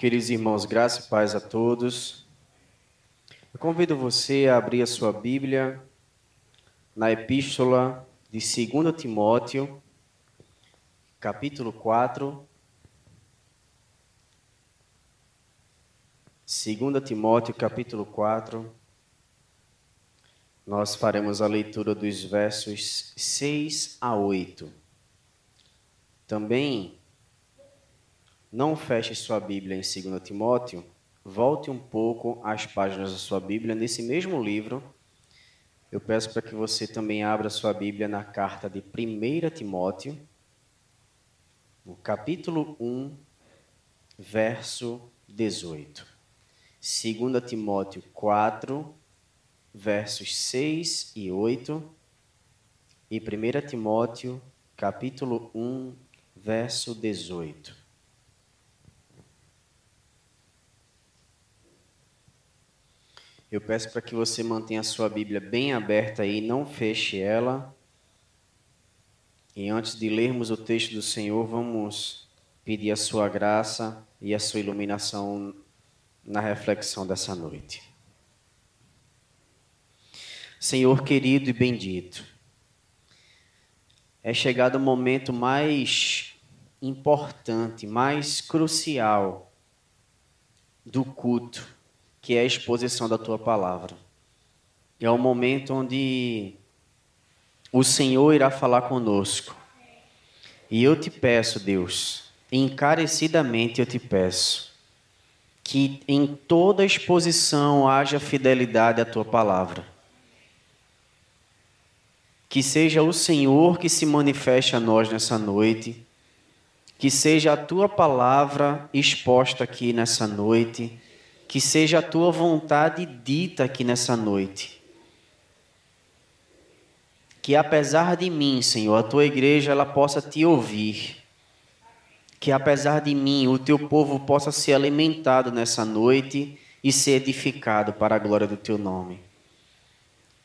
Queridos irmãos, graça e paz a todos. Eu convido você a abrir a sua Bíblia na epístola de 2 Timóteo, capítulo 4. 2 Timóteo, capítulo 4. Nós faremos a leitura dos versos 6 a 8. Também não feche sua Bíblia em 2 Timóteo, volte um pouco às páginas da sua Bíblia nesse mesmo livro. Eu peço para que você também abra sua Bíblia na carta de 1 Timóteo, no capítulo 1, verso 18. 2 Timóteo 4, versos 6 e 8. E 1 Timóteo, capítulo 1, verso 18. Eu peço para que você mantenha a sua Bíblia bem aberta aí, não feche ela. E antes de lermos o texto do Senhor, vamos pedir a sua graça e a sua iluminação na reflexão dessa noite. Senhor querido e bendito, é chegado o momento mais importante, mais crucial do culto que é a exposição da tua palavra. É o momento onde o Senhor irá falar conosco. E eu te peço, Deus, encarecidamente eu te peço, que em toda exposição haja fidelidade à tua palavra. Que seja o Senhor que se manifeste a nós nessa noite, que seja a tua palavra exposta aqui nessa noite que seja a tua vontade dita aqui nessa noite. Que apesar de mim, Senhor, a tua igreja ela possa te ouvir. Que apesar de mim, o teu povo possa ser alimentado nessa noite e ser edificado para a glória do teu nome.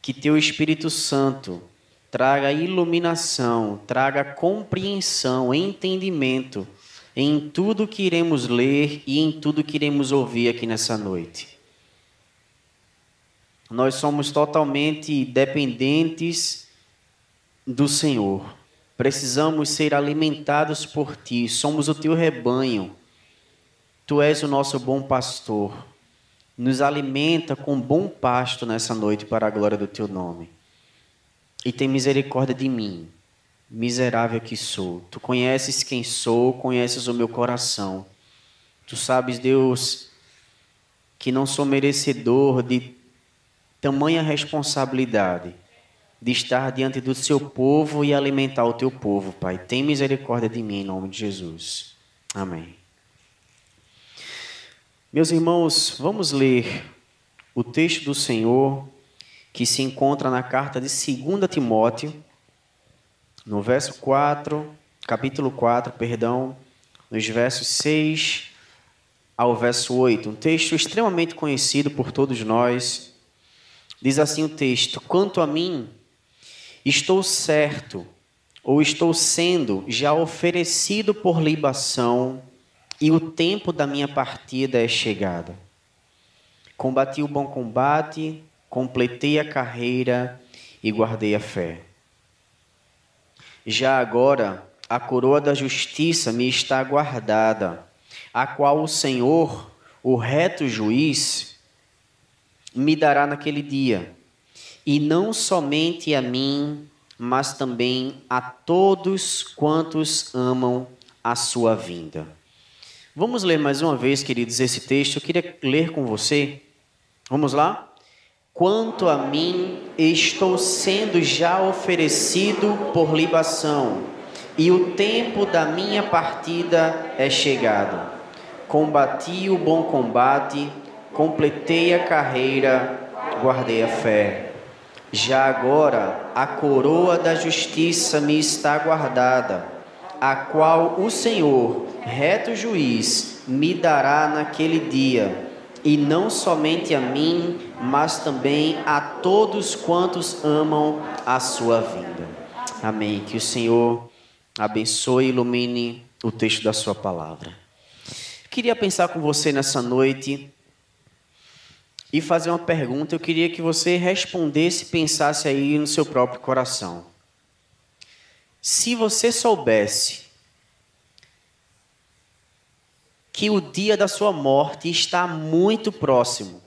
Que teu Espírito Santo traga iluminação, traga compreensão, entendimento em tudo que iremos ler e em tudo que iremos ouvir aqui nessa noite. Nós somos totalmente dependentes do Senhor. Precisamos ser alimentados por Ti. Somos o Teu rebanho. Tu és o nosso bom pastor. Nos alimenta com bom pasto nessa noite para a glória do Teu nome. E tem misericórdia de mim, miserável que sou. Tu conheces quem sou, conheces o meu coração. Tu sabes, Deus, que não sou merecedor de tamanha responsabilidade de estar diante do seu povo e alimentar o teu povo, Pai. Tem misericórdia de mim em nome de Jesus. Amém. Meus irmãos, vamos ler o texto do Senhor que se encontra na carta de 2 Timóteo no verso 4, capítulo 4, perdão, nos versos 6 ao verso 8, um texto extremamente conhecido por todos nós. Diz assim o texto: Quanto a mim, estou certo, ou estou sendo já oferecido por libação, e o tempo da minha partida é chegado. Combati o bom combate, completei a carreira e guardei a fé. Já agora, a coroa da justiça me está guardada, a qual o Senhor, o reto juiz, me dará naquele dia, e não somente a mim, mas também a todos quantos amam a sua vinda. Vamos ler mais uma vez, queridos, esse texto. Eu queria ler com você. Vamos lá? Quanto a mim, estou sendo já oferecido por libação, e o tempo da minha partida é chegado. Combati o bom combate, completei a carreira, guardei a fé. Já agora a coroa da justiça me está guardada, a qual o Senhor, reto juiz, me dará naquele dia e não somente a mim, mas também a todos quantos amam a sua vinda. Amém. Que o Senhor abençoe e ilumine o texto da sua palavra. queria pensar com você nessa noite e fazer uma pergunta. Eu queria que você respondesse, pensasse aí no seu próprio coração. Se você soubesse que o dia da sua morte está muito próximo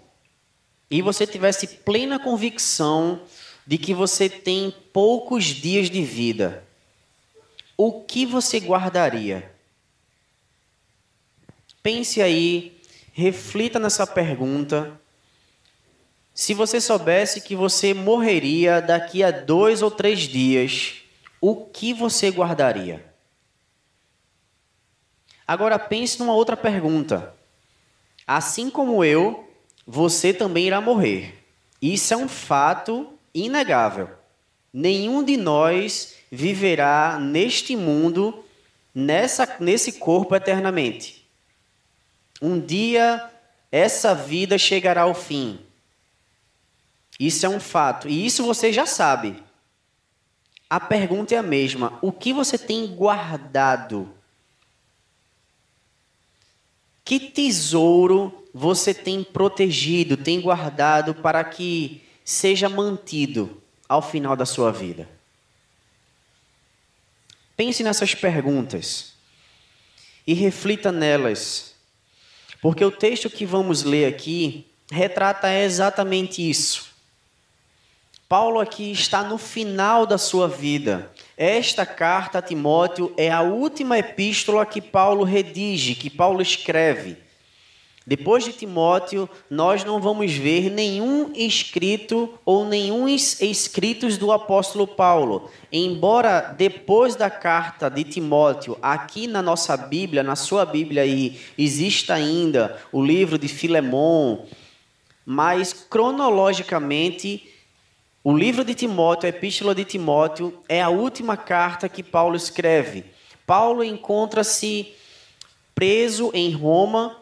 e você tivesse plena convicção de que você tem poucos dias de vida, o que você guardaria? Pense aí, reflita nessa pergunta. Se você soubesse que você morreria daqui a dois ou três dias, o que você guardaria? Agora pense numa outra pergunta. Assim como eu, você também irá morrer. Isso é um fato inegável. Nenhum de nós viverá neste mundo, nessa, nesse corpo eternamente. Um dia essa vida chegará ao fim. Isso é um fato. E isso você já sabe. A pergunta é a mesma: o que você tem guardado que tesouro você tem protegido, tem guardado para que seja mantido ao final da sua vida? Pense nessas perguntas e reflita nelas, porque o texto que vamos ler aqui retrata exatamente isso. Paulo aqui está no final da sua vida. Esta carta a Timóteo é a última epístola que Paulo redige, que Paulo escreve. Depois de Timóteo, nós não vamos ver nenhum escrito ou nenhum escritos do apóstolo Paulo. Embora depois da carta de Timóteo, aqui na nossa Bíblia, na sua Bíblia aí, exista ainda o livro de Filemon, mas cronologicamente o livro de Timóteo, a epístola de Timóteo, é a última carta que Paulo escreve. Paulo encontra-se preso em Roma,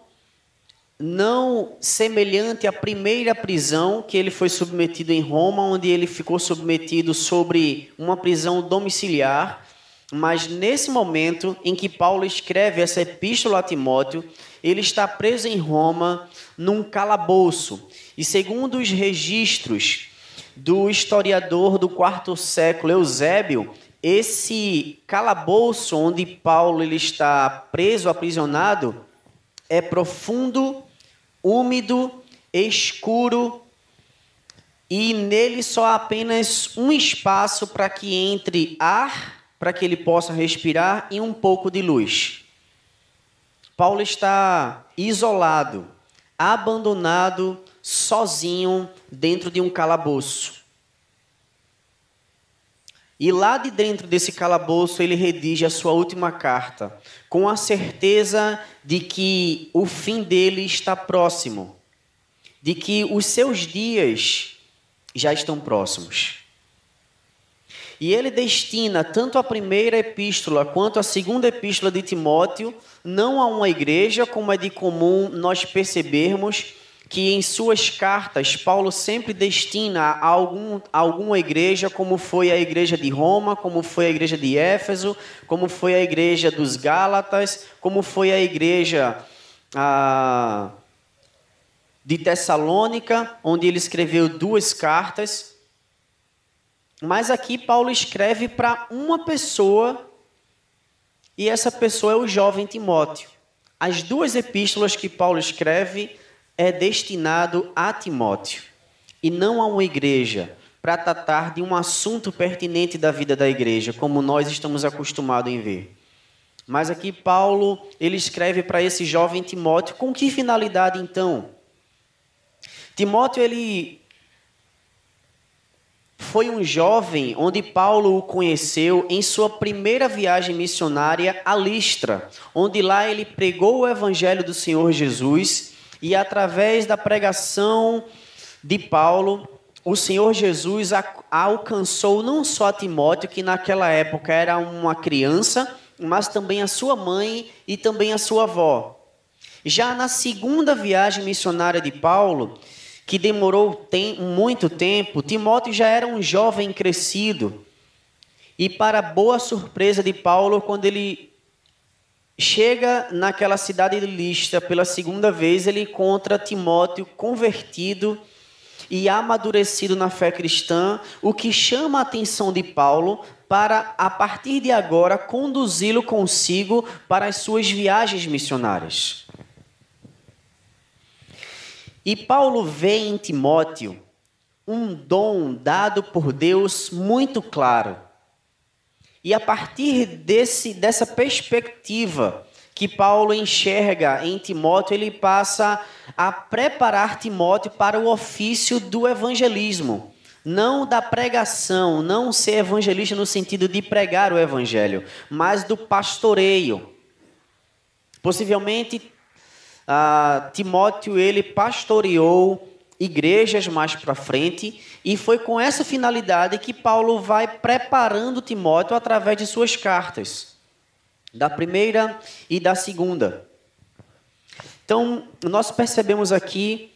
não semelhante à primeira prisão que ele foi submetido em Roma, onde ele ficou submetido sobre uma prisão domiciliar. Mas nesse momento em que Paulo escreve essa epístola a Timóteo, ele está preso em Roma num calabouço. E segundo os registros do historiador do quarto século Eusébio, esse calabouço onde Paulo ele está preso, aprisionado, é profundo, úmido, escuro e nele só há apenas um espaço para que entre ar, para que ele possa respirar e um pouco de luz. Paulo está isolado, abandonado, sozinho dentro de um calabouço. E lá de dentro desse calabouço ele redige a sua última carta, com a certeza de que o fim dele está próximo, de que os seus dias já estão próximos. E ele destina tanto a primeira epístola quanto a segunda epístola de Timóteo, não a uma igreja, como é de comum nós percebermos que em suas cartas Paulo sempre destina a algum, a alguma igreja, como foi a igreja de Roma, como foi a igreja de Éfeso, como foi a igreja dos Gálatas, como foi a igreja ah, de Tessalônica, onde ele escreveu duas cartas. Mas aqui Paulo escreve para uma pessoa, e essa pessoa é o jovem Timóteo. As duas epístolas que Paulo escreve é destinado a Timóteo e não a uma igreja para tratar de um assunto pertinente da vida da igreja, como nós estamos acostumados em ver. Mas aqui Paulo, ele escreve para esse jovem Timóteo com que finalidade então? Timóteo ele foi um jovem onde Paulo o conheceu em sua primeira viagem missionária a Listra, onde lá ele pregou o evangelho do Senhor Jesus e através da pregação de Paulo, o Senhor Jesus alcançou não só Timóteo, que naquela época era uma criança, mas também a sua mãe e também a sua avó. Já na segunda viagem missionária de Paulo, que demorou tem, muito tempo, Timóteo já era um jovem crescido. E para boa surpresa de Paulo, quando ele chega naquela cidade de Listra pela segunda vez, ele encontra Timóteo convertido e amadurecido na fé cristã, o que chama a atenção de Paulo para, a partir de agora, conduzi-lo consigo para as suas viagens missionárias. E Paulo vê em Timóteo um dom dado por Deus muito claro. E a partir desse, dessa perspectiva que Paulo enxerga em Timóteo, ele passa a preparar Timóteo para o ofício do evangelismo, não da pregação, não ser evangelista no sentido de pregar o evangelho, mas do pastoreio. Possivelmente ah, Timóteo ele pastoreou igrejas mais para frente e foi com essa finalidade que Paulo vai preparando Timóteo através de suas cartas, da primeira e da segunda. Então, nós percebemos aqui,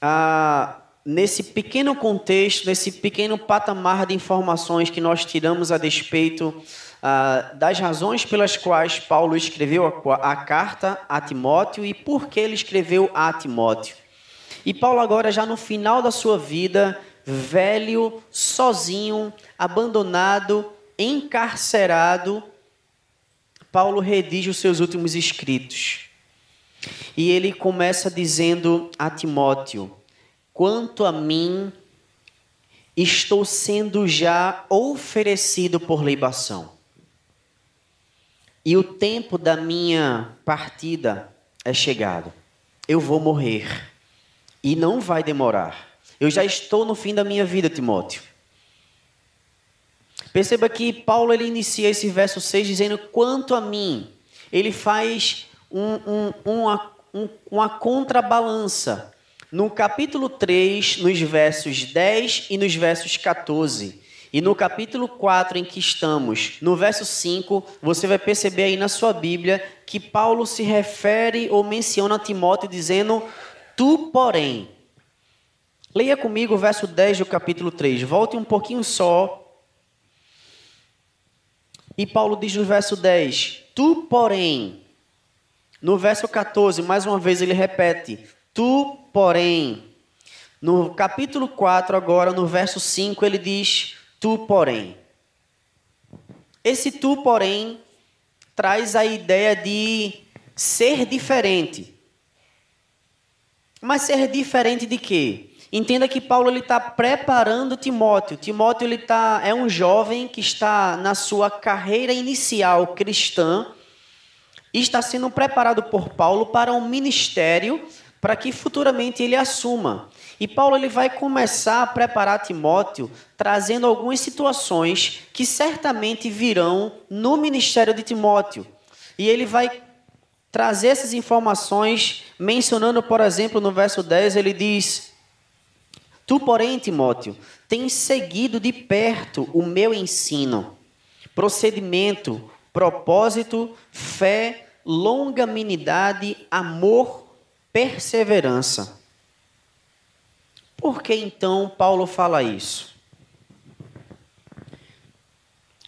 ah, nesse pequeno contexto, nesse pequeno patamar de informações que nós tiramos a despeito ah, das razões pelas quais Paulo escreveu a, a carta a Timóteo e por que ele escreveu a Timóteo. E Paulo, agora, já no final da sua vida, velho, sozinho, abandonado, encarcerado, Paulo redige os seus últimos escritos. E ele começa dizendo a Timóteo: Quanto a mim, estou sendo já oferecido por libação e o tempo da minha partida é chegado. Eu vou morrer. E não vai demorar. Eu já estou no fim da minha vida, Timóteo. Perceba que Paulo ele inicia esse verso 6 dizendo: Quanto a mim, ele faz um, um, uma, um, uma contrabalança. No capítulo 3, nos versos 10 e nos versos 14, e no capítulo 4 em que estamos, no verso 5, você vai perceber aí na sua Bíblia que Paulo se refere ou menciona Timóteo dizendo: Tu, porém. Leia comigo o verso 10 do capítulo 3. Volte um pouquinho só. E Paulo diz no verso 10: Tu, porém. No verso 14, mais uma vez ele repete: Tu, porém. No capítulo 4, agora, no verso 5, ele diz: Tu, porém. Esse tu, porém, traz a ideia de ser diferente. Mas ser diferente de quê? Entenda que Paulo está preparando Timóteo. Timóteo ele tá, é um jovem que está na sua carreira inicial cristã e está sendo preparado por Paulo para um ministério para que futuramente ele assuma. E Paulo ele vai começar a preparar Timóteo trazendo algumas situações que certamente virão no ministério de Timóteo. E ele vai trazer essas informações, mencionando, por exemplo, no verso 10, ele diz: Tu, porém, Timóteo, tens seguido de perto o meu ensino, procedimento, propósito, fé, longanimidade, amor, perseverança por que então Paulo fala isso?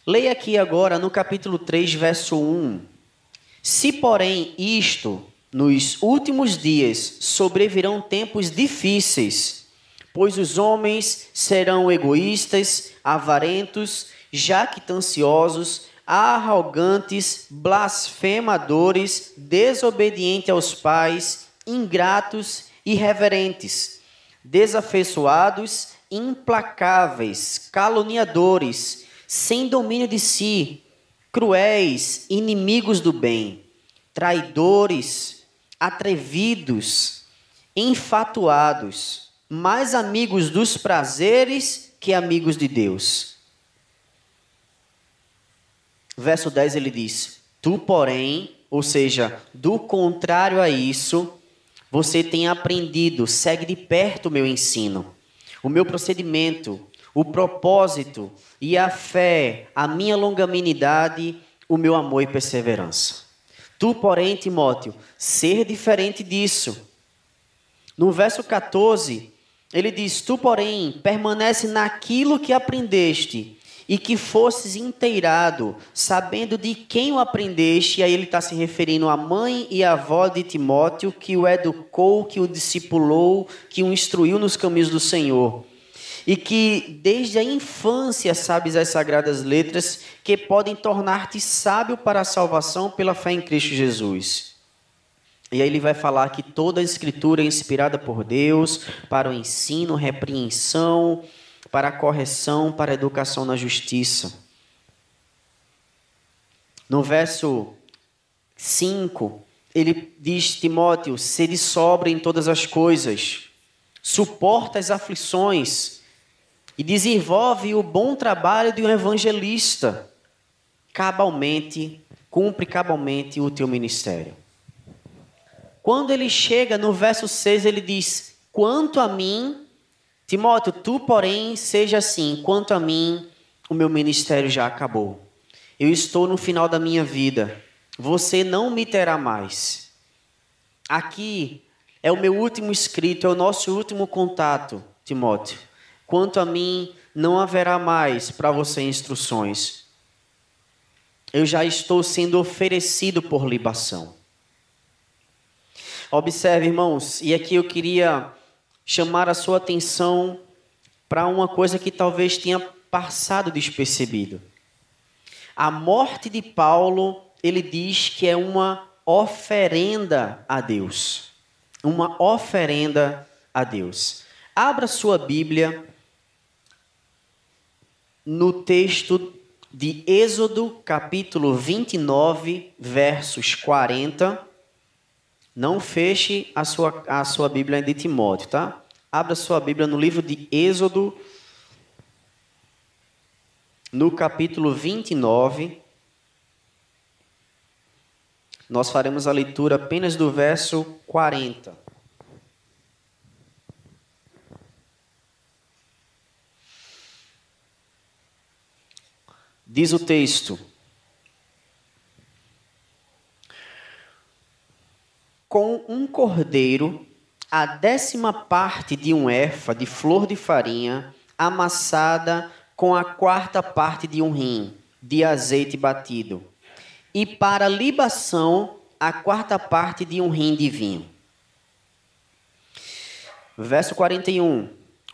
Leia aqui agora no capítulo 3, verso 1. Se, porém, isto nos últimos dias sobrevirão tempos difíceis, pois os homens serão egoístas, avarentos, jactanciosos, arrogantes, blasfemadores, desobedientes aos pais, ingratos, irreverentes desafeiçoados, implacáveis, caluniadores, sem domínio de si, cruéis, inimigos do bem, traidores, atrevidos, enfatuados, mais amigos dos prazeres que amigos de Deus. Verso 10 ele diz: Tu, porém, ou seja, do contrário a isso, você tem aprendido, segue de perto o meu ensino, o meu procedimento, o propósito e a fé, a minha longanimidade, o meu amor e perseverança. Tu, porém, Timóteo, ser diferente disso. No verso 14, ele diz: Tu, porém, permanece naquilo que aprendeste e que fosses inteirado, sabendo de quem o aprendeste, e aí ele está se referindo à mãe e à avó de Timóteo, que o educou, que o discipulou, que o instruiu nos caminhos do Senhor. E que desde a infância sabes as sagradas letras que podem tornar-te sábio para a salvação pela fé em Cristo Jesus. E aí ele vai falar que toda a escritura é inspirada por Deus para o ensino, repreensão, para a correção, para a educação na justiça. No verso 5, ele diz: Timóteo, sede sobra em todas as coisas, suporta as aflições e desenvolve o bom trabalho de um evangelista. Cabalmente, cumpre cabalmente o teu ministério. Quando ele chega no verso 6, ele diz: Quanto a mim, Timóteo, tu, porém, seja assim: quanto a mim, o meu ministério já acabou. Eu estou no final da minha vida. Você não me terá mais. Aqui é o meu último escrito, é o nosso último contato, Timóteo. Quanto a mim, não haverá mais para você instruções. Eu já estou sendo oferecido por libação. Observe, irmãos, e aqui eu queria chamar a sua atenção para uma coisa que talvez tenha passado despercebido. A morte de Paulo, ele diz que é uma oferenda a Deus. Uma oferenda a Deus. Abra sua Bíblia no texto de Êxodo, capítulo 29, versos 40 não feche a sua, a sua Bíblia de Timóteo, tá? Abra sua Bíblia no livro de Êxodo, no capítulo 29. Nós faremos a leitura apenas do verso 40. Diz o texto: com um cordeiro, a décima parte de um efa de flor de farinha, amassada com a quarta parte de um rim de azeite batido, e para libação, a quarta parte de um rim de vinho. Verso 41.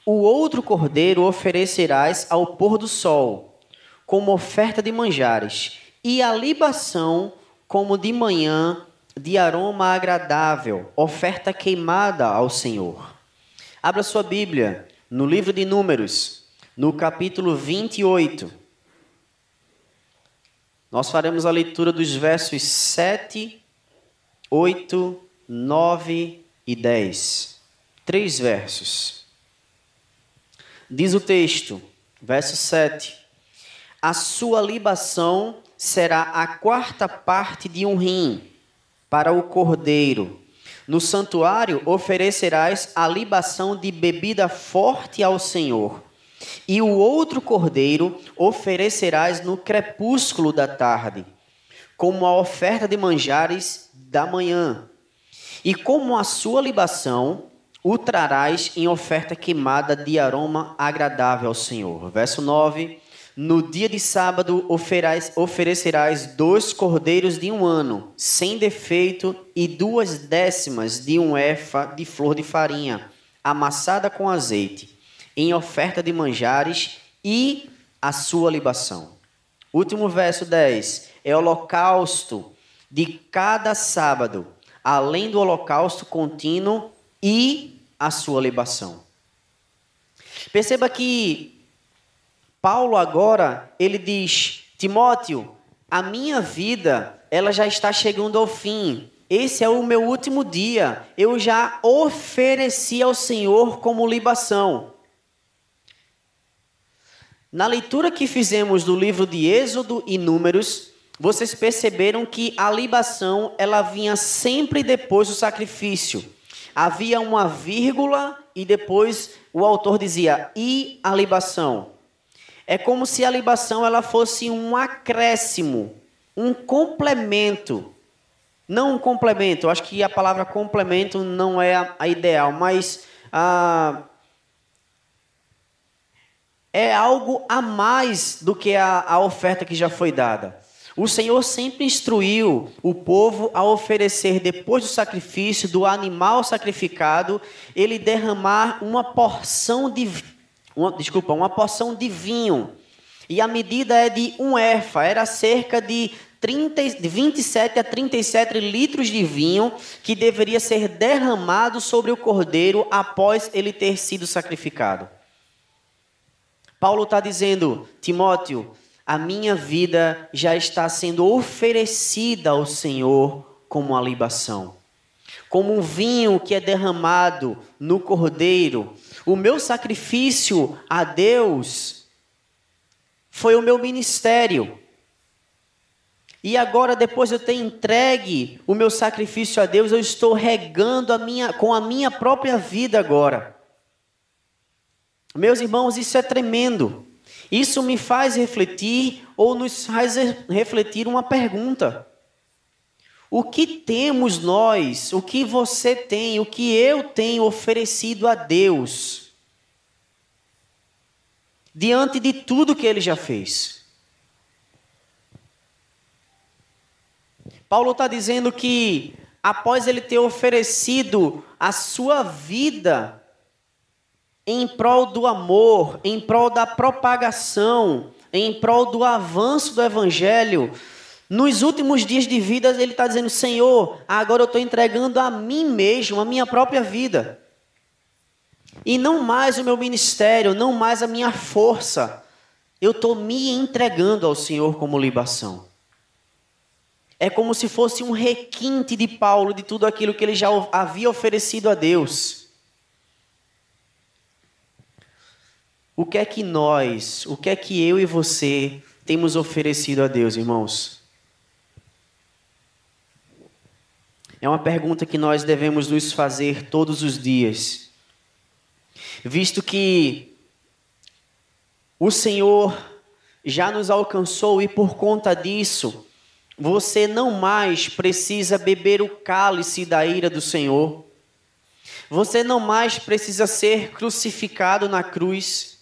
O outro cordeiro oferecerás ao pôr do sol, como oferta de manjares, e a libação como de manhã de aroma agradável, oferta queimada ao Senhor. Abra sua Bíblia no livro de Números, no capítulo 28. Nós faremos a leitura dos versos 7, 8, 9 e 10. Três versos. Diz o texto, verso 7: A sua libação será a quarta parte de um rim para o cordeiro. No santuário oferecerás a libação de bebida forte ao Senhor. E o outro cordeiro oferecerás no crepúsculo da tarde, como a oferta de manjares da manhã. E como a sua libação, o trarás em oferta queimada de aroma agradável ao Senhor. Verso 9 no dia de sábado oferecerás dois cordeiros de um ano, sem defeito, e duas décimas de um efa de flor de farinha, amassada com azeite, em oferta de manjares e a sua libação. Último verso 10. É holocausto de cada sábado, além do holocausto contínuo e a sua libação. Perceba que Paulo agora, ele diz: Timóteo, a minha vida, ela já está chegando ao fim. Esse é o meu último dia. Eu já ofereci ao Senhor como libação. Na leitura que fizemos do livro de Êxodo e Números, vocês perceberam que a libação ela vinha sempre depois do sacrifício. Havia uma vírgula e depois o autor dizia e a libação. É como se a libação ela fosse um acréscimo, um complemento. Não um complemento, acho que a palavra complemento não é a, a ideal, mas ah, é algo a mais do que a, a oferta que já foi dada. O Senhor sempre instruiu o povo a oferecer, depois do sacrifício, do animal sacrificado, ele derramar uma porção de, uma, desculpa, uma porção de vinho. E a medida é de um erfa, era cerca de 30, de 27 a 37 litros de vinho que deveria ser derramado sobre o cordeiro após ele ter sido sacrificado. Paulo está dizendo, Timóteo, a minha vida já está sendo oferecida ao Senhor como uma libação. Como um vinho que é derramado no cordeiro. O meu sacrifício a Deus foi o meu ministério. E agora, depois de eu ter entregue o meu sacrifício a Deus, eu estou regando a minha, com a minha própria vida agora. Meus irmãos, isso é tremendo. Isso me faz refletir ou nos faz refletir uma pergunta. O que temos nós, o que você tem, o que eu tenho oferecido a Deus diante de tudo que ele já fez? Paulo está dizendo que após ele ter oferecido a sua vida em prol do amor, em prol da propagação, em prol do avanço do evangelho. Nos últimos dias de vida, ele está dizendo: Senhor, agora eu estou entregando a mim mesmo, a minha própria vida. E não mais o meu ministério, não mais a minha força. Eu estou me entregando ao Senhor como libação. É como se fosse um requinte de Paulo de tudo aquilo que ele já havia oferecido a Deus. O que é que nós, o que é que eu e você temos oferecido a Deus, irmãos? É uma pergunta que nós devemos nos fazer todos os dias, visto que o Senhor já nos alcançou e por conta disso, você não mais precisa beber o cálice da ira do Senhor. Você não mais precisa ser crucificado na cruz.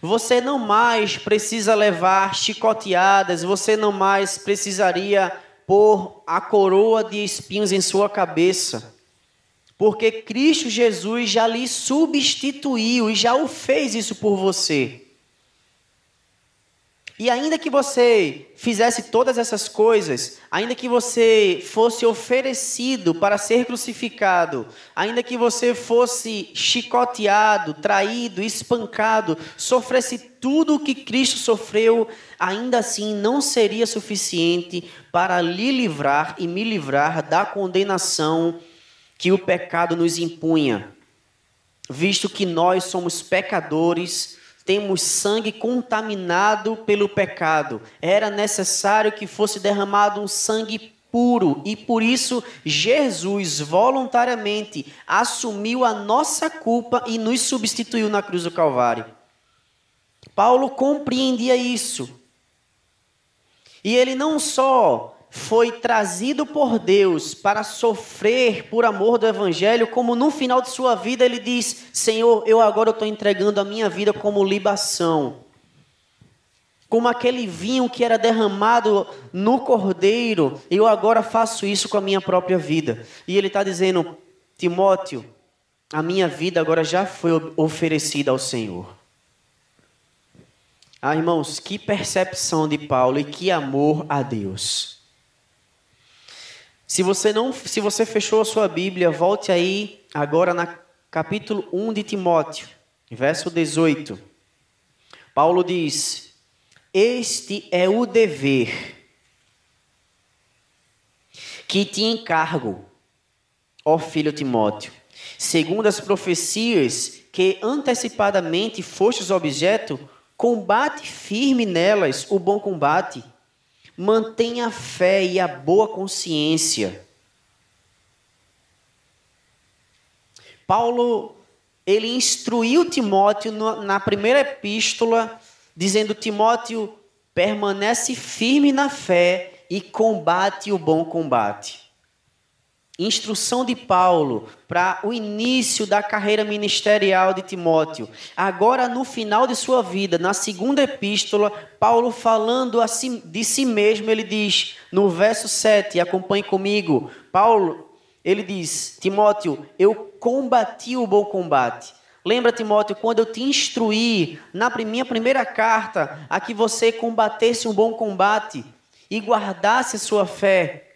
Você não mais precisa levar chicoteadas, você não mais precisaria pôr a coroa de espinhos em sua cabeça. Porque Cristo Jesus já lhe substituiu e já o fez isso por você. E ainda que você fizesse todas essas coisas, ainda que você fosse oferecido para ser crucificado, ainda que você fosse chicoteado, traído, espancado, sofresse tudo o que Cristo sofreu, ainda assim não seria suficiente para lhe livrar e me livrar da condenação que o pecado nos impunha, visto que nós somos pecadores temos sangue contaminado pelo pecado. Era necessário que fosse derramado um sangue puro e por isso Jesus voluntariamente assumiu a nossa culpa e nos substituiu na cruz do Calvário. Paulo compreendia isso. E ele não só foi trazido por Deus para sofrer por amor do Evangelho, como no final de sua vida ele diz: Senhor, eu agora estou entregando a minha vida como libação. Como aquele vinho que era derramado no cordeiro, eu agora faço isso com a minha própria vida. E ele está dizendo: Timóteo, a minha vida agora já foi oferecida ao Senhor. Ah, irmãos, que percepção de Paulo e que amor a Deus. Se você não, se você fechou a sua Bíblia, volte aí agora na capítulo 1 de Timóteo, verso 18. Paulo diz: Este é o dever que te encargo, ó filho Timóteo, segundo as profecias que antecipadamente fostes objeto, combate firme nelas o bom combate mantenha a fé e a boa consciência. Paulo, ele instruiu Timóteo na primeira epístola, dizendo: Timóteo, permanece firme na fé e combate o bom combate. Instrução de Paulo para o início da carreira ministerial de Timóteo. Agora, no final de sua vida, na segunda epístola, Paulo falando de si mesmo, ele diz, no verso 7, acompanhe comigo, Paulo, ele diz: Timóteo, eu combati o bom combate. Lembra, Timóteo, quando eu te instruí na minha primeira carta a que você combatesse um bom combate e guardasse sua fé.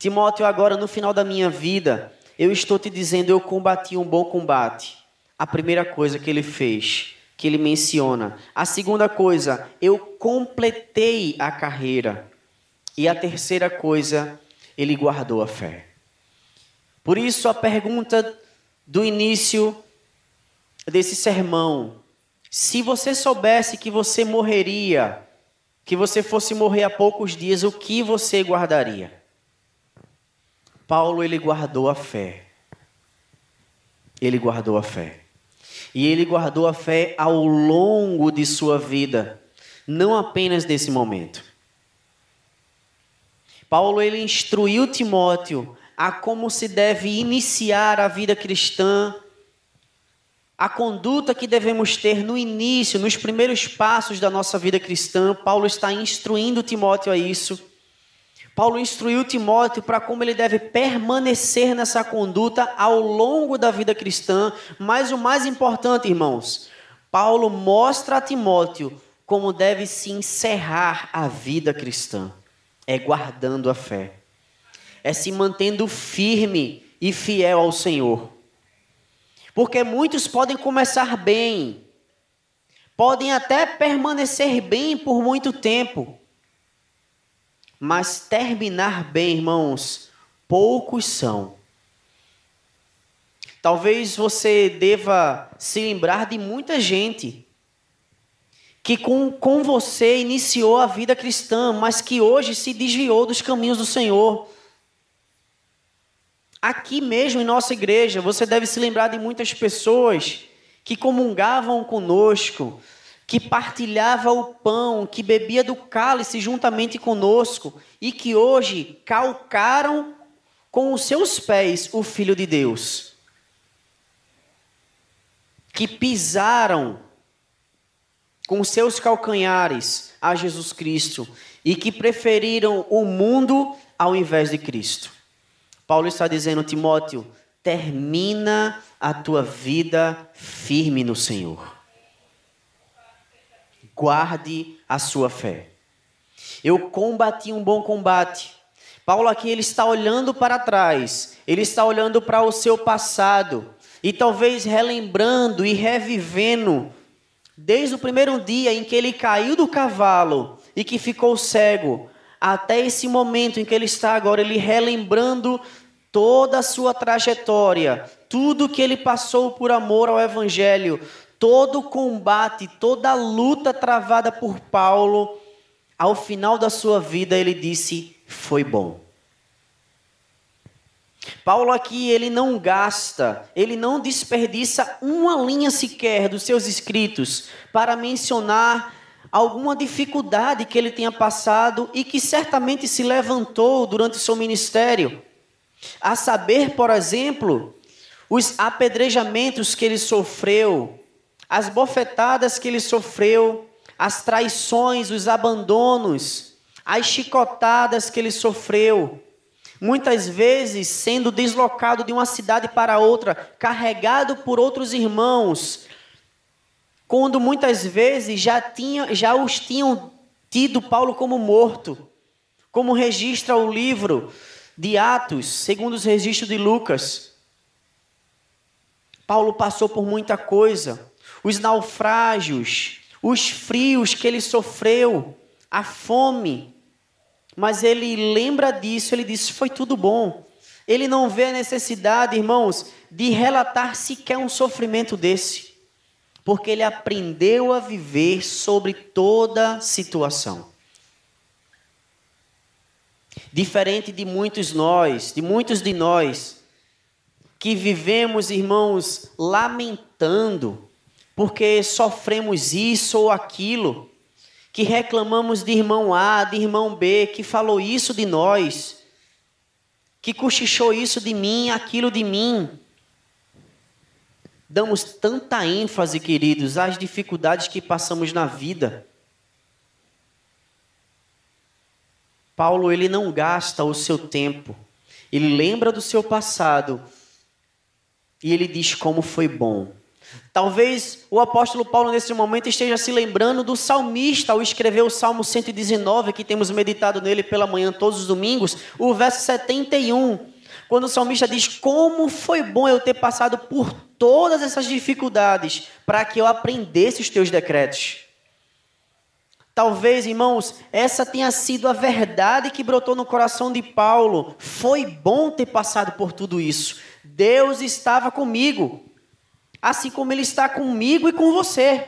Timóteo, agora no final da minha vida, eu estou te dizendo, eu combati um bom combate. A primeira coisa que ele fez, que ele menciona. A segunda coisa, eu completei a carreira. E a terceira coisa, ele guardou a fé. Por isso, a pergunta do início desse sermão: se você soubesse que você morreria, que você fosse morrer há poucos dias, o que você guardaria? Paulo ele guardou a fé. Ele guardou a fé. E ele guardou a fé ao longo de sua vida, não apenas desse momento. Paulo ele instruiu Timóteo a como se deve iniciar a vida cristã, a conduta que devemos ter no início, nos primeiros passos da nossa vida cristã. Paulo está instruindo Timóteo a isso. Paulo instruiu Timóteo para como ele deve permanecer nessa conduta ao longo da vida cristã, mas o mais importante, irmãos, Paulo mostra a Timóteo como deve se encerrar a vida cristã, é guardando a fé, é se mantendo firme e fiel ao Senhor. Porque muitos podem começar bem, podem até permanecer bem por muito tempo, mas terminar bem, irmãos, poucos são. Talvez você deva se lembrar de muita gente que com, com você iniciou a vida cristã, mas que hoje se desviou dos caminhos do Senhor. Aqui mesmo em nossa igreja, você deve se lembrar de muitas pessoas que comungavam conosco, que partilhava o pão, que bebia do cálice juntamente conosco e que hoje calcaram com os seus pés o Filho de Deus. Que pisaram com seus calcanhares a Jesus Cristo e que preferiram o mundo ao invés de Cristo. Paulo está dizendo, Timóteo, termina a tua vida firme no Senhor guarde a sua fé. Eu combati um bom combate. Paulo aqui ele está olhando para trás, ele está olhando para o seu passado e talvez relembrando e revivendo desde o primeiro dia em que ele caiu do cavalo e que ficou cego, até esse momento em que ele está agora, ele relembrando toda a sua trajetória, tudo que ele passou por amor ao evangelho, todo combate, toda luta travada por Paulo, ao final da sua vida ele disse: foi bom. Paulo aqui ele não gasta, ele não desperdiça uma linha sequer dos seus escritos para mencionar alguma dificuldade que ele tenha passado e que certamente se levantou durante o seu ministério. A saber, por exemplo, os apedrejamentos que ele sofreu, as bofetadas que ele sofreu, as traições, os abandonos, as chicotadas que ele sofreu. Muitas vezes sendo deslocado de uma cidade para outra, carregado por outros irmãos, quando muitas vezes já, tinha, já os tinham tido Paulo como morto, como registra o livro de Atos, segundo os registros de Lucas. Paulo passou por muita coisa os naufrágios, os frios que ele sofreu, a fome. Mas ele lembra disso, ele diz: foi tudo bom. Ele não vê a necessidade, irmãos, de relatar sequer um sofrimento desse, porque ele aprendeu a viver sobre toda situação. Diferente de muitos nós, de muitos de nós, que vivemos, irmãos, lamentando, porque sofremos isso ou aquilo, que reclamamos de irmão A, de irmão B, que falou isso de nós, que cochichou isso de mim, aquilo de mim. Damos tanta ênfase, queridos, às dificuldades que passamos na vida. Paulo ele não gasta o seu tempo. Ele lembra do seu passado e ele diz como foi bom. Talvez o apóstolo Paulo, nesse momento, esteja se lembrando do salmista ao escrever o Salmo 119, que temos meditado nele pela manhã todos os domingos, o verso 71, quando o salmista diz: Como foi bom eu ter passado por todas essas dificuldades para que eu aprendesse os teus decretos. Talvez, irmãos, essa tenha sido a verdade que brotou no coração de Paulo. Foi bom ter passado por tudo isso. Deus estava comigo assim como ele está comigo e com você.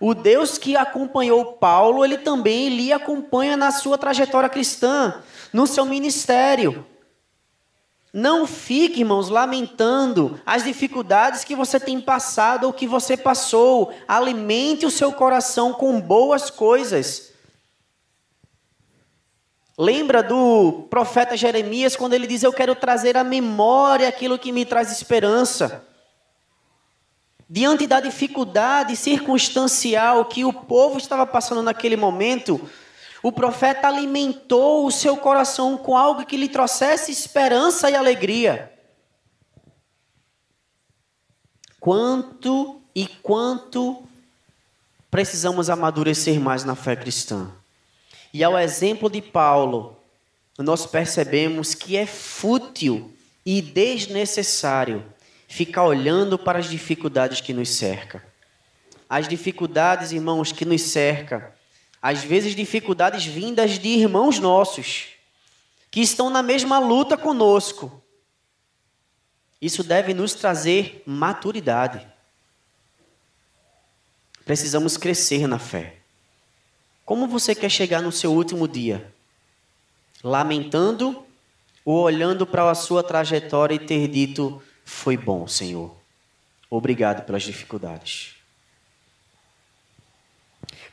O Deus que acompanhou Paulo, ele também lhe acompanha na sua trajetória cristã, no seu ministério. Não fique, irmãos, lamentando as dificuldades que você tem passado ou que você passou. Alimente o seu coração com boas coisas. Lembra do profeta Jeremias quando ele diz: Eu quero trazer à memória aquilo que me traz esperança. Diante da dificuldade circunstancial que o povo estava passando naquele momento, o profeta alimentou o seu coração com algo que lhe trouxesse esperança e alegria. Quanto e quanto precisamos amadurecer mais na fé cristã. E ao exemplo de Paulo, nós percebemos que é fútil e desnecessário ficar olhando para as dificuldades que nos cercam. As dificuldades, irmãos, que nos cercam. Às vezes, dificuldades vindas de irmãos nossos, que estão na mesma luta conosco. Isso deve nos trazer maturidade. Precisamos crescer na fé. Como você quer chegar no seu último dia? Lamentando ou olhando para a sua trajetória e ter dito: foi bom, Senhor. Obrigado pelas dificuldades.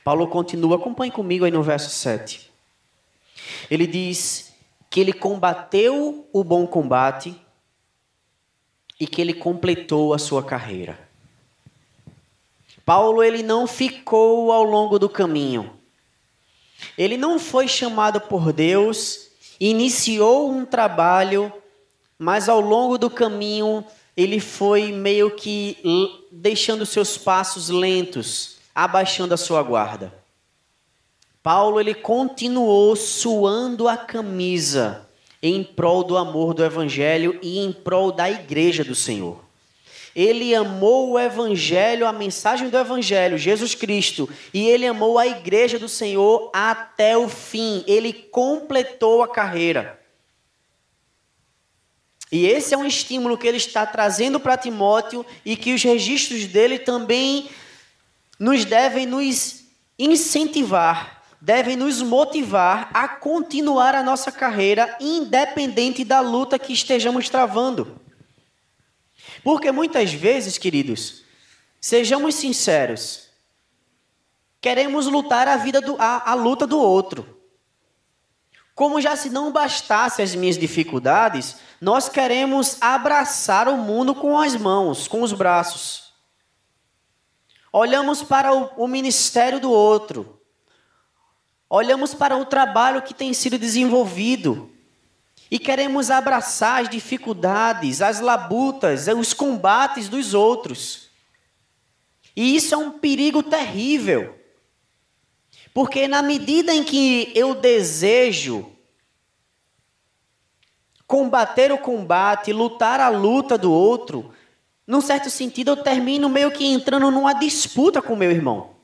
Paulo continua, acompanhe comigo aí no verso 7. Ele diz que ele combateu o bom combate e que ele completou a sua carreira. Paulo ele não ficou ao longo do caminho. Ele não foi chamado por Deus, iniciou um trabalho mas ao longo do caminho ele foi meio que deixando seus passos lentos, abaixando a sua guarda. Paulo ele continuou suando a camisa em prol do amor do evangelho e em prol da igreja do Senhor. Ele amou o evangelho, a mensagem do evangelho, Jesus Cristo, e ele amou a igreja do Senhor até o fim. Ele completou a carreira. E esse é um estímulo que ele está trazendo para Timóteo e que os registros dele também nos devem nos incentivar, devem nos motivar a continuar a nossa carreira independente da luta que estejamos travando. Porque muitas vezes, queridos, sejamos sinceros, queremos lutar a vida do, a, a luta do outro. Como já se não bastasse as minhas dificuldades, nós queremos abraçar o mundo com as mãos, com os braços. Olhamos para o, o ministério do outro. Olhamos para o trabalho que tem sido desenvolvido. E queremos abraçar as dificuldades, as labutas, os combates dos outros. E isso é um perigo terrível. Porque na medida em que eu desejo combater o combate, lutar a luta do outro, num certo sentido eu termino meio que entrando numa disputa com meu irmão.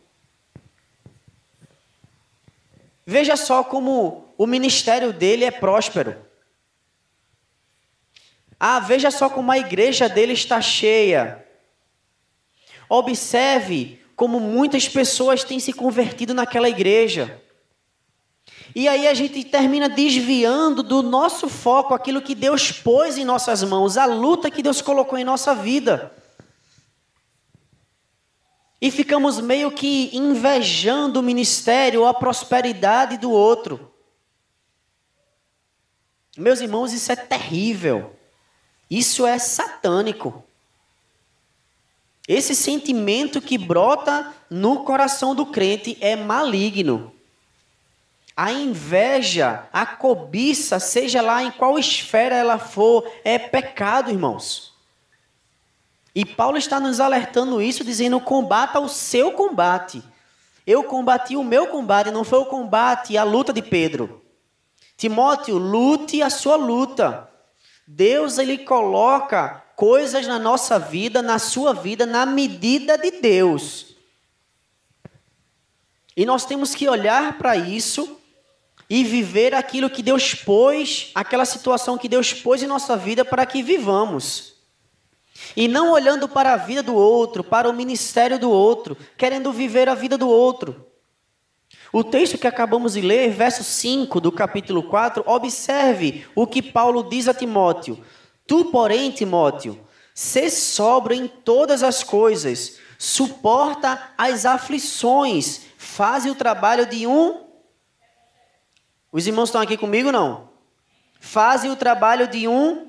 Veja só como o ministério dele é próspero. Ah, veja só como a igreja dele está cheia. Observe como muitas pessoas têm se convertido naquela igreja. E aí a gente termina desviando do nosso foco aquilo que Deus pôs em nossas mãos, a luta que Deus colocou em nossa vida. E ficamos meio que invejando o ministério ou a prosperidade do outro. Meus irmãos, isso é terrível. Isso é satânico. Esse sentimento que brota no coração do crente é maligno. A inveja, a cobiça, seja lá em qual esfera ela for, é pecado, irmãos. E Paulo está nos alertando isso, dizendo: combata o seu combate. Eu combati o meu combate, não foi o combate, a luta de Pedro. Timóteo, lute a sua luta. Deus ele coloca coisas na nossa vida, na sua vida, na medida de Deus. E nós temos que olhar para isso e viver aquilo que Deus pôs, aquela situação que Deus pôs em nossa vida para que vivamos. E não olhando para a vida do outro, para o ministério do outro, querendo viver a vida do outro. O texto que acabamos de ler, verso 5 do capítulo 4, observe o que Paulo diz a Timóteo. Tu, porém, Timóteo, se sobra em todas as coisas, suporta as aflições, faz o trabalho de um. Os irmãos estão aqui comigo não? Faz o trabalho de um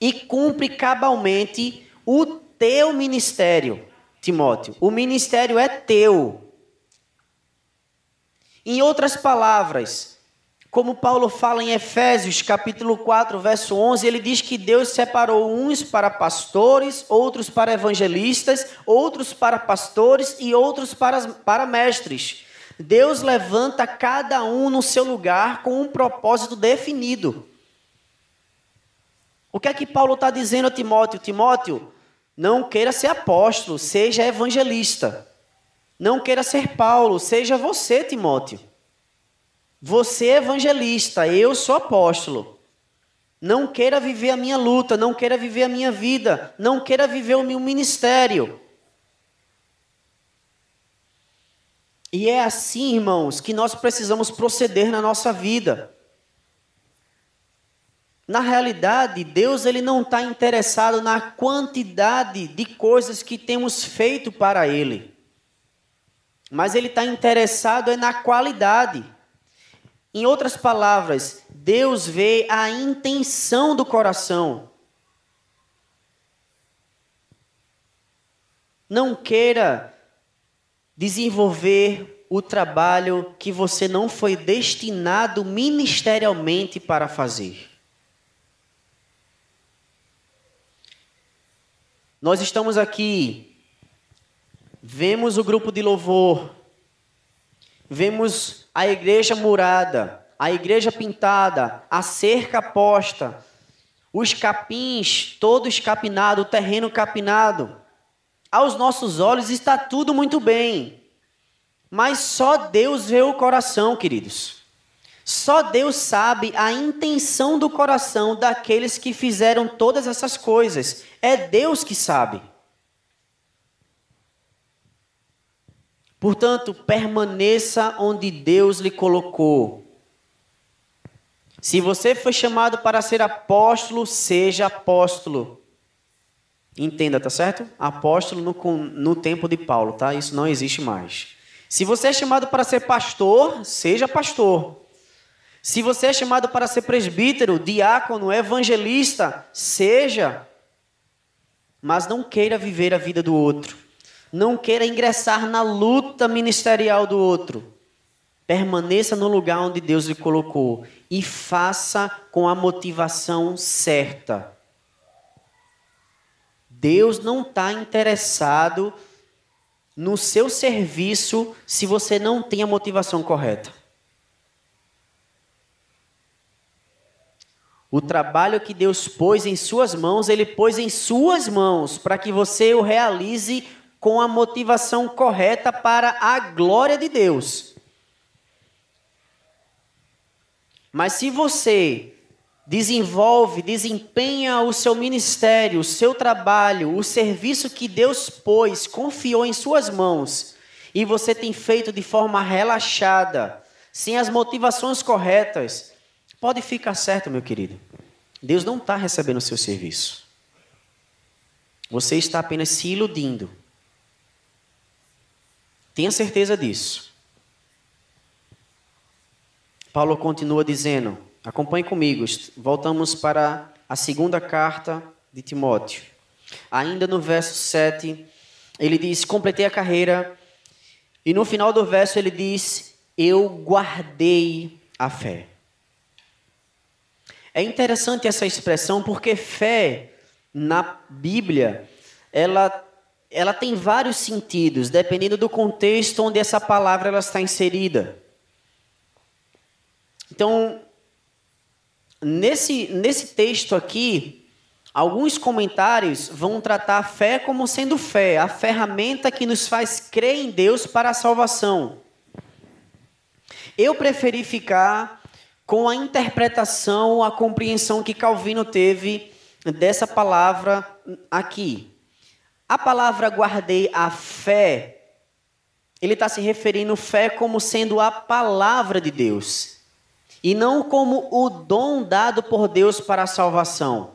e cumpre cabalmente o teu ministério, Timóteo. O ministério é teu. Em outras palavras, como Paulo fala em Efésios, capítulo 4, verso 11, ele diz que Deus separou uns para pastores, outros para evangelistas, outros para pastores e outros para, para mestres. Deus levanta cada um no seu lugar com um propósito definido. O que é que Paulo está dizendo a Timóteo? Timóteo, não queira ser apóstolo, seja evangelista. Não queira ser Paulo, seja você, Timóteo. Você é evangelista, eu sou apóstolo. Não queira viver a minha luta, não queira viver a minha vida, não queira viver o meu ministério. E é assim, irmãos, que nós precisamos proceder na nossa vida. Na realidade, Deus ele não está interessado na quantidade de coisas que temos feito para Ele mas ele está interessado é na qualidade. Em outras palavras, Deus vê a intenção do coração. Não queira desenvolver o trabalho que você não foi destinado ministerialmente para fazer. Nós estamos aqui Vemos o grupo de louvor, vemos a igreja murada, a igreja pintada, a cerca posta, os capins todo escapinado, o terreno capinado. Aos nossos olhos está tudo muito bem, mas só Deus vê o coração, queridos. Só Deus sabe a intenção do coração daqueles que fizeram todas essas coisas. É Deus que sabe. Portanto, permaneça onde Deus lhe colocou. Se você foi chamado para ser apóstolo, seja apóstolo. Entenda, tá certo? Apóstolo no, no tempo de Paulo, tá? Isso não existe mais. Se você é chamado para ser pastor, seja pastor. Se você é chamado para ser presbítero, diácono, evangelista, seja. Mas não queira viver a vida do outro. Não queira ingressar na luta ministerial do outro. Permaneça no lugar onde Deus lhe colocou e faça com a motivação certa. Deus não está interessado no seu serviço se você não tem a motivação correta. O trabalho que Deus pôs em suas mãos, Ele pôs em suas mãos para que você o realize com a motivação correta para a glória de Deus. Mas se você desenvolve, desempenha o seu ministério, o seu trabalho, o serviço que Deus pôs, confiou em suas mãos, e você tem feito de forma relaxada, sem as motivações corretas, pode ficar certo, meu querido. Deus não está recebendo o seu serviço. Você está apenas se iludindo. Tenha certeza disso. Paulo continua dizendo: Acompanhe comigo. Voltamos para a segunda carta de Timóteo. Ainda no verso 7, ele diz: Completei a carreira. E no final do verso ele diz: Eu guardei a fé. É interessante essa expressão porque fé na Bíblia, ela ela tem vários sentidos, dependendo do contexto onde essa palavra ela está inserida. Então, nesse, nesse texto aqui, alguns comentários vão tratar a fé como sendo fé, a ferramenta que nos faz crer em Deus para a salvação. Eu preferi ficar com a interpretação, a compreensão que Calvino teve dessa palavra aqui. A palavra guardei a fé, ele está se referindo fé como sendo a palavra de Deus e não como o dom dado por Deus para a salvação.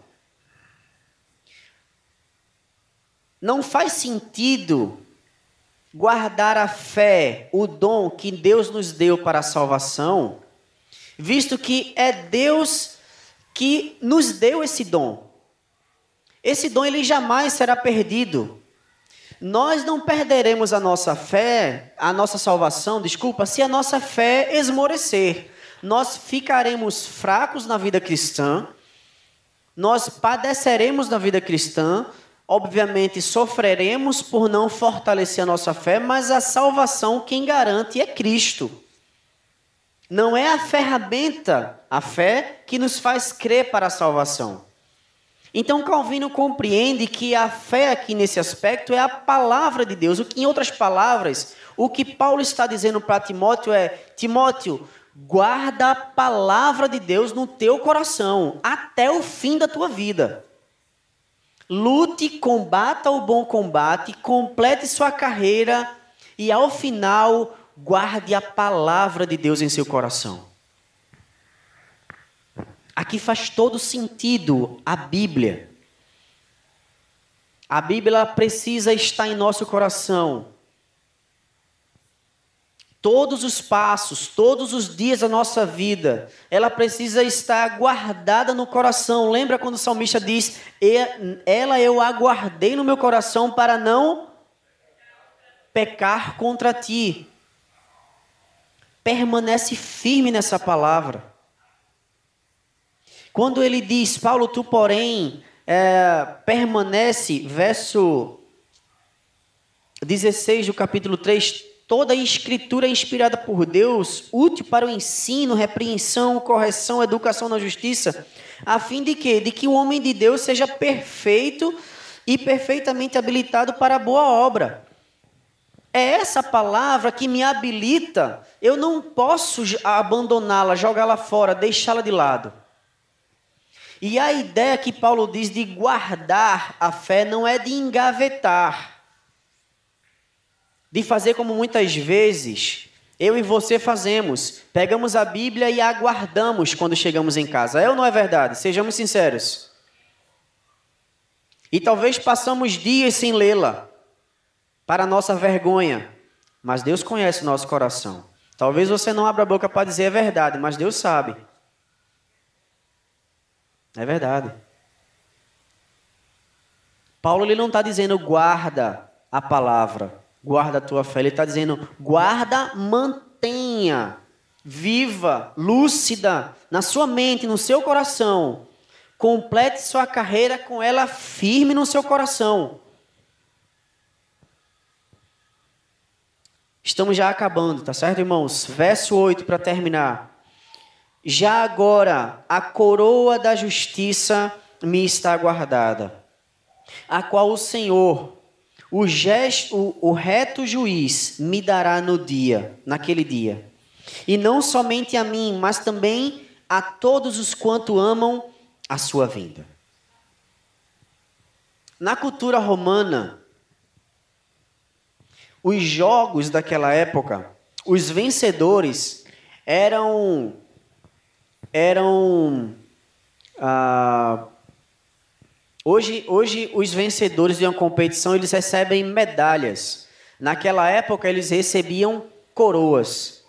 Não faz sentido guardar a fé, o dom que Deus nos deu para a salvação, visto que é Deus que nos deu esse dom. Esse dom ele jamais será perdido. Nós não perderemos a nossa fé, a nossa salvação, desculpa, se a nossa fé esmorecer. Nós ficaremos fracos na vida cristã, nós padeceremos na vida cristã, obviamente sofreremos por não fortalecer a nossa fé, mas a salvação quem garante é Cristo. Não é a ferramenta, a fé, que nos faz crer para a salvação. Então Calvino compreende que a fé aqui nesse aspecto é a palavra de Deus. Em outras palavras, o que Paulo está dizendo para Timóteo é: Timóteo, guarda a palavra de Deus no teu coração até o fim da tua vida. Lute, combata o bom combate, complete sua carreira e ao final guarde a palavra de Deus em seu coração. Aqui faz todo sentido a Bíblia. A Bíblia precisa estar em nosso coração. Todos os passos, todos os dias da nossa vida, ela precisa estar guardada no coração. Lembra quando o salmista diz: Ela eu aguardei no meu coração para não pecar contra ti. Permanece firme nessa palavra. Quando ele diz, Paulo, tu porém é, permanece, verso 16 do capítulo 3, toda a escritura é inspirada por Deus, útil para o ensino, repreensão, correção, educação na justiça, a fim de que, de que o homem de Deus seja perfeito e perfeitamente habilitado para a boa obra. É essa palavra que me habilita, eu não posso abandoná-la, jogá-la fora, deixá-la de lado. E a ideia que Paulo diz de guardar a fé não é de engavetar, de fazer como muitas vezes eu e você fazemos. Pegamos a Bíblia e aguardamos quando chegamos em casa. É ou não é verdade? Sejamos sinceros. E talvez passamos dias sem lê-la, para nossa vergonha. Mas Deus conhece o nosso coração. Talvez você não abra a boca para dizer a verdade, mas Deus sabe. É verdade. Paulo ele não está dizendo guarda a palavra, guarda a tua fé. Ele está dizendo guarda, mantenha, viva, lúcida na sua mente, no seu coração. Complete sua carreira com ela firme no seu coração. Estamos já acabando, tá certo, irmãos? Verso 8 para terminar. Já agora a coroa da justiça me está guardada, a qual o Senhor, o, gesto, o, reto juiz, me dará no dia, naquele dia. E não somente a mim, mas também a todos os quanto amam a sua vinda. Na cultura romana, os jogos daquela época, os vencedores eram eram. Ah, hoje, hoje, os vencedores de uma competição eles recebem medalhas. Naquela época, eles recebiam coroas.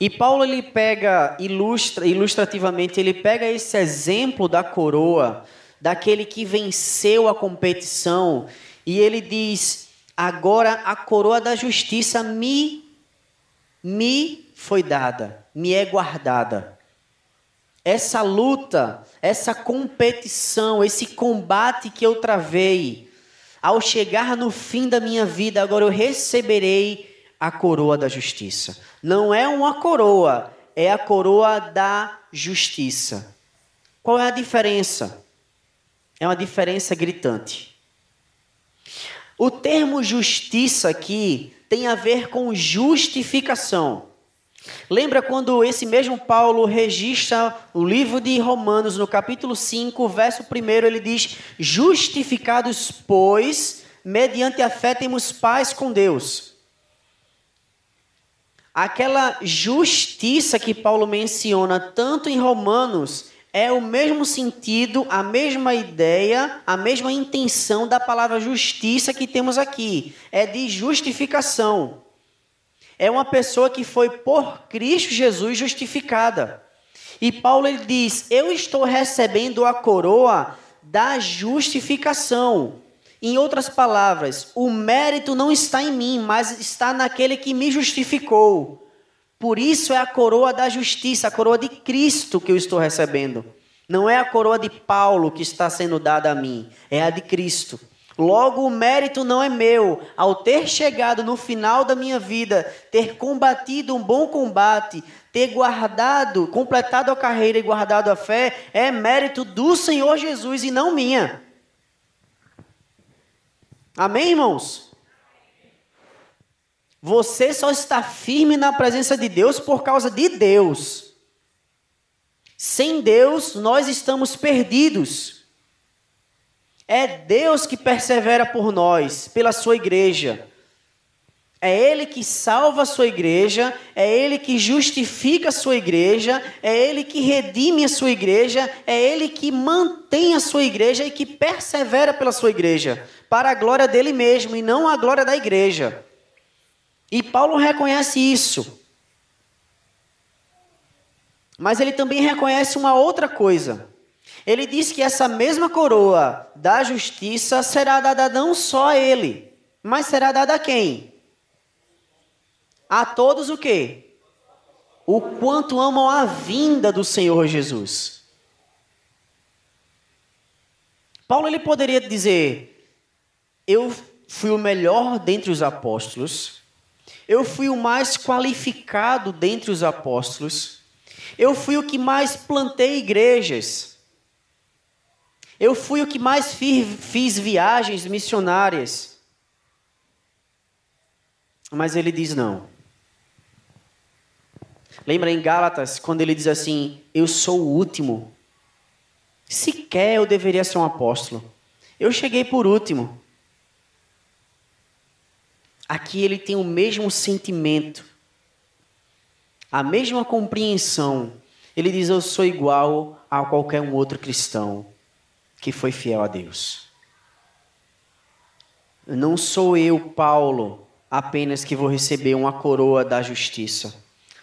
E Paulo ele pega, ilustra, ilustrativamente, ele pega esse exemplo da coroa, daquele que venceu a competição, e ele diz: agora a coroa da justiça me, me foi dada, me é guardada. Essa luta, essa competição, esse combate que eu travei, ao chegar no fim da minha vida, agora eu receberei a coroa da justiça. Não é uma coroa, é a coroa da justiça. Qual é a diferença? É uma diferença gritante. O termo justiça aqui tem a ver com justificação. Lembra quando esse mesmo Paulo registra o livro de Romanos, no capítulo 5, verso 1, ele diz: Justificados, pois, mediante a fé temos paz com Deus aquela justiça que Paulo menciona tanto em Romanos é o mesmo sentido, a mesma ideia, a mesma intenção da palavra justiça que temos aqui. É de justificação. É uma pessoa que foi por Cristo Jesus justificada. E Paulo ele diz: Eu estou recebendo a coroa da justificação. Em outras palavras, o mérito não está em mim, mas está naquele que me justificou. Por isso é a coroa da justiça, a coroa de Cristo que eu estou recebendo. Não é a coroa de Paulo que está sendo dada a mim, é a de Cristo. Logo, o mérito não é meu. Ao ter chegado no final da minha vida, ter combatido um bom combate, ter guardado, completado a carreira e guardado a fé, é mérito do Senhor Jesus e não minha. Amém, irmãos? Você só está firme na presença de Deus por causa de Deus. Sem Deus, nós estamos perdidos. É Deus que persevera por nós, pela sua igreja. É Ele que salva a sua igreja, é Ele que justifica a sua igreja, é Ele que redime a sua igreja, é Ele que mantém a sua igreja e que persevera pela sua igreja, para a glória dele mesmo e não a glória da igreja. E Paulo reconhece isso. Mas ele também reconhece uma outra coisa. Ele diz que essa mesma coroa da justiça será dada não só a ele, mas será dada a quem? A todos o quê? O quanto amam a vinda do Senhor Jesus. Paulo ele poderia dizer: Eu fui o melhor dentre os apóstolos, eu fui o mais qualificado dentre os apóstolos, eu fui o que mais plantei igrejas, eu fui o que mais fiz viagens missionárias. Mas ele diz: não. Lembra em Gálatas, quando ele diz assim: Eu sou o último. Sequer eu deveria ser um apóstolo. Eu cheguei por último. Aqui ele tem o mesmo sentimento, a mesma compreensão. Ele diz: Eu sou igual a qualquer um outro cristão que foi fiel a Deus. Não sou eu, Paulo, apenas que vou receber uma coroa da justiça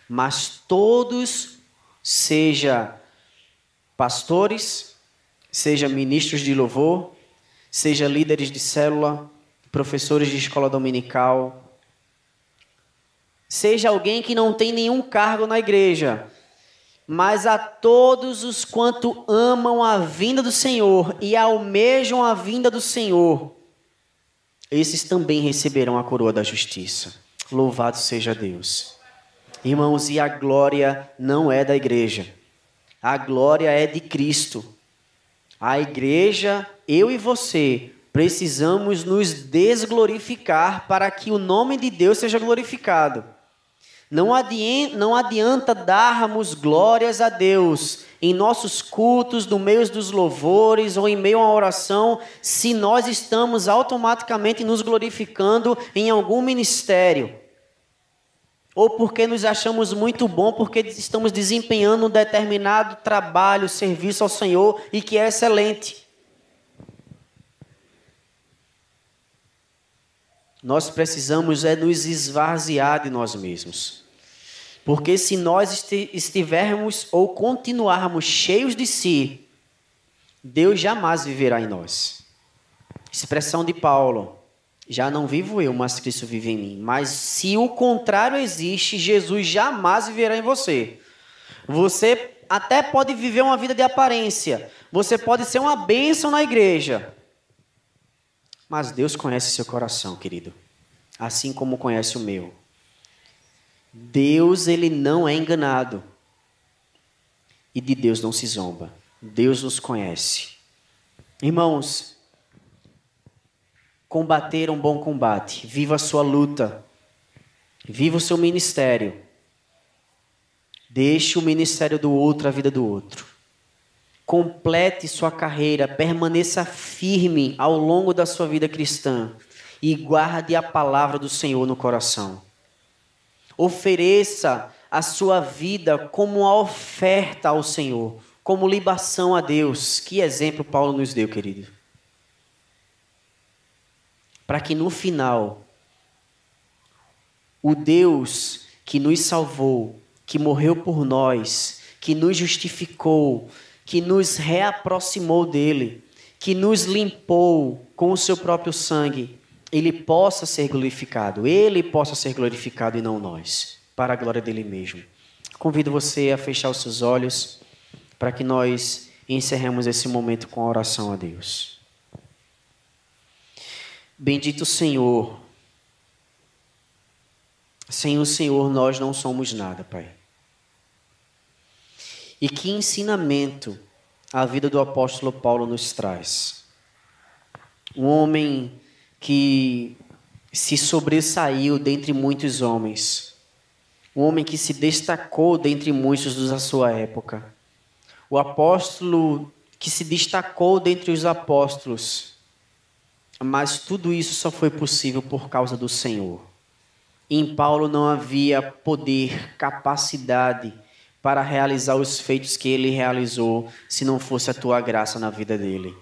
mas todos, seja pastores, seja ministros de louvor, seja líderes de célula, professores de escola dominical, seja alguém que não tem nenhum cargo na igreja, mas a todos os quanto amam a vinda do Senhor e almejam a vinda do Senhor, esses também receberão a coroa da justiça. Louvado seja Deus. Irmãos, e a glória não é da igreja. A glória é de Cristo. A igreja, eu e você, precisamos nos desglorificar para que o nome de Deus seja glorificado. Não adianta, não adianta darmos glórias a Deus em nossos cultos, no meio dos louvores ou em meio uma oração, se nós estamos automaticamente nos glorificando em algum ministério ou porque nos achamos muito bom porque estamos desempenhando um determinado trabalho, serviço ao Senhor e que é excelente. Nós precisamos é nos esvaziar de nós mesmos. Porque se nós estivermos ou continuarmos cheios de si, Deus jamais viverá em nós. Expressão de Paulo: já não vivo eu, mas Cristo vive em mim. Mas se o contrário existe, Jesus jamais viverá em você. Você até pode viver uma vida de aparência. Você pode ser uma bênção na igreja. Mas Deus conhece seu coração, querido. Assim como conhece o meu. Deus, ele não é enganado. E de Deus não se zomba. Deus nos conhece. Irmãos, combater um bom combate. Viva a sua luta. Viva o seu ministério. Deixe o ministério do outro a vida do outro. Complete sua carreira, permaneça firme ao longo da sua vida cristã e guarde a palavra do Senhor no coração. Ofereça a sua vida como uma oferta ao Senhor, como libação a Deus. Que exemplo Paulo nos deu, querido para que no final o Deus que nos salvou, que morreu por nós, que nos justificou, que nos reaproximou dele, que nos limpou com o seu próprio sangue, ele possa ser glorificado, ele possa ser glorificado e não nós, para a glória dele mesmo. Convido você a fechar os seus olhos para que nós encerremos esse momento com a oração a Deus. Bendito Senhor. Sem o Senhor nós não somos nada, Pai. E que ensinamento a vida do apóstolo Paulo nos traz. Um homem que se sobressaiu dentre muitos homens. Um homem que se destacou dentre muitos da sua época. O apóstolo que se destacou dentre os apóstolos mas tudo isso só foi possível por causa do Senhor. Em Paulo não havia poder, capacidade para realizar os feitos que ele realizou se não fosse a tua graça na vida dele.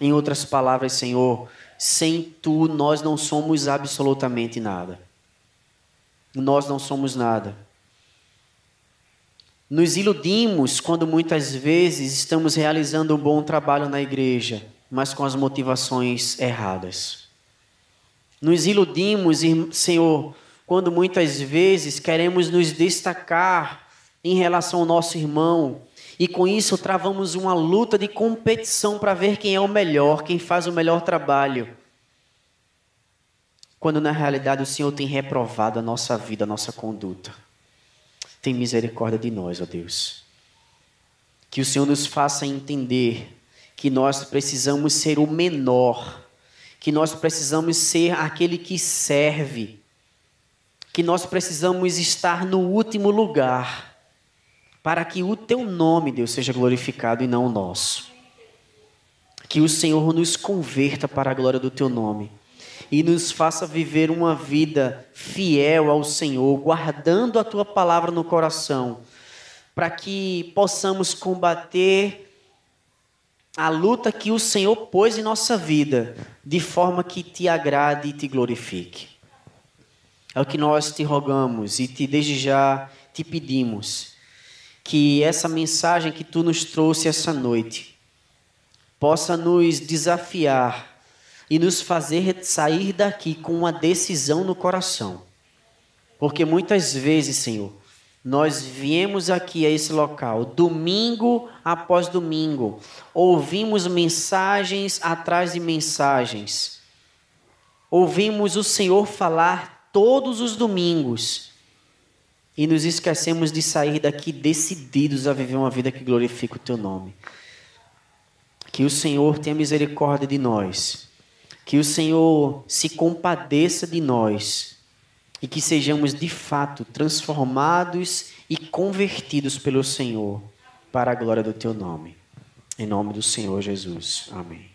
Em outras palavras, Senhor, sem tu nós não somos absolutamente nada. Nós não somos nada. Nos iludimos quando muitas vezes estamos realizando um bom trabalho na igreja mas com as motivações erradas. Nos iludimos, Senhor, quando muitas vezes queremos nos destacar em relação ao nosso irmão, e com isso travamos uma luta de competição para ver quem é o melhor, quem faz o melhor trabalho. Quando na realidade o Senhor tem reprovado a nossa vida, a nossa conduta. Tem misericórdia de nós, ó Deus. Que o Senhor nos faça entender que nós precisamos ser o menor, que nós precisamos ser aquele que serve, que nós precisamos estar no último lugar, para que o teu nome, Deus, seja glorificado e não o nosso. Que o Senhor nos converta para a glória do teu nome e nos faça viver uma vida fiel ao Senhor, guardando a tua palavra no coração, para que possamos combater a luta que o Senhor pôs em nossa vida, de forma que te agrade e te glorifique. É o que nós te rogamos e te desde já te pedimos que essa mensagem que tu nos trouxe essa noite possa nos desafiar e nos fazer sair daqui com uma decisão no coração. Porque muitas vezes, Senhor, nós viemos aqui a esse local, domingo após domingo, ouvimos mensagens atrás de mensagens, ouvimos o Senhor falar todos os domingos e nos esquecemos de sair daqui decididos a viver uma vida que glorifica o Teu nome. Que o Senhor tenha misericórdia de nós, que o Senhor se compadeça de nós e que sejamos de fato transformados e convertidos pelo Senhor para a glória do teu nome. Em nome do Senhor Jesus. Amém.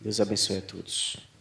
Deus abençoe a todos.